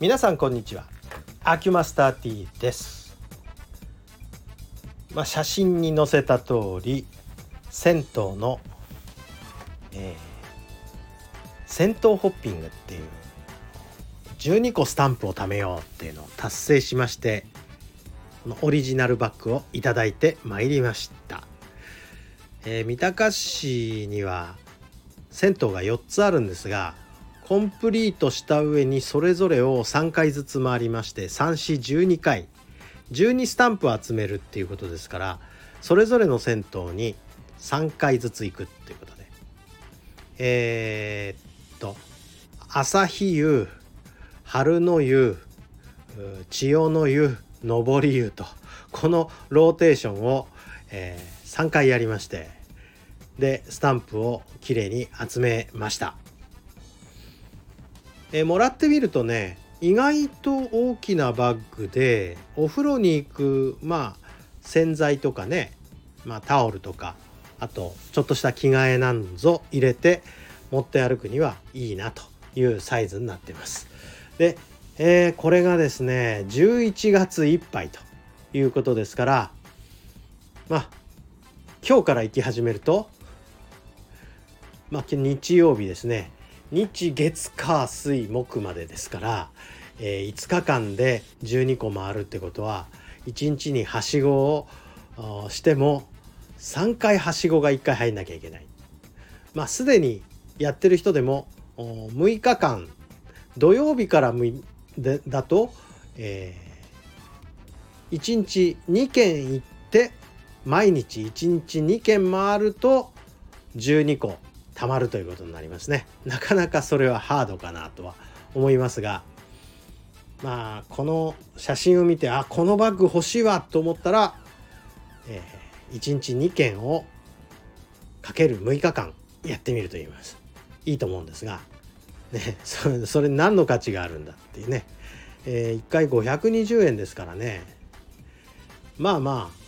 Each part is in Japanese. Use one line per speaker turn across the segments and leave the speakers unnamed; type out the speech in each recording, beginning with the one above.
皆さんこんにちは。アキュマスター T です。まあ、写真に載せた通り銭湯の、えー、銭湯ホッピングっていう12個スタンプを貯めようっていうのを達成しましてこのオリジナルバッグをいただいてまいりました、えー、三鷹市には銭湯が4つあるんですがコンプリートした上にそれぞれを3回ずつ回りまして3412回。12スタンプ集めるっていうことですからそれぞれの銭湯に3回ずつ行くっていうことで。えー、っと朝日湯春の湯千代の湯上り湯とこのローテーションを、えー、3回やりましてでスタンプをきれいに集めました。え、もらってみるとね意外と大きなバッグでお風呂に行くまあ洗剤とかね、まあ、タオルとかあとちょっとした着替えなんぞ入れて持って歩くにはいいなというサイズになってます。で、えー、これがですね11月いっぱいということですからまあ今日から行き始めるとまあ日曜日ですね日月火水木までですから、えー、5日間で12個回るってことは1日にはしごをしても3回はしごが1回入んなきゃいけない。まあすでにやってる人でも6日間土曜日からでだと、えー、1日2軒行って毎日1日2軒回ると12個たまるということになりますね。なかなかそれはハードかなとは思いますが。まあこの写真を見てあこのバッグ欲しいわと思ったら、えー、1日2件をかける6日間やってみると言います。いいと思うんですが、ね、それそれ何の価値があるんだっていうね、えー、1回520円ですからね。まあまあ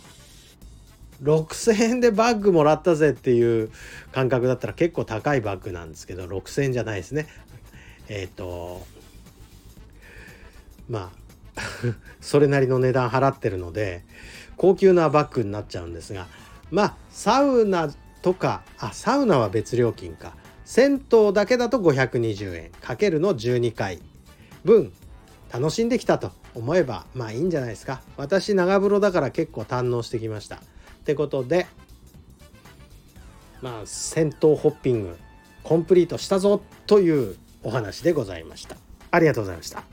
6,000円でバッグもらったぜっていう感覚だったら結構高いバッグなんですけど6,000円じゃないですね。えっ、ー、とまあ それなりの値段払ってるので高級なバッグになっちゃうんですがまあサウナとかあサウナは別料金か銭湯だけだと520円かけるの12回分楽しんできたと思えばまあいいんじゃないですか私長風呂だから結構堪能してきました。ってことでまあ戦闘ホッピングコンプリートしたぞというお話でございました。ありがとうございました。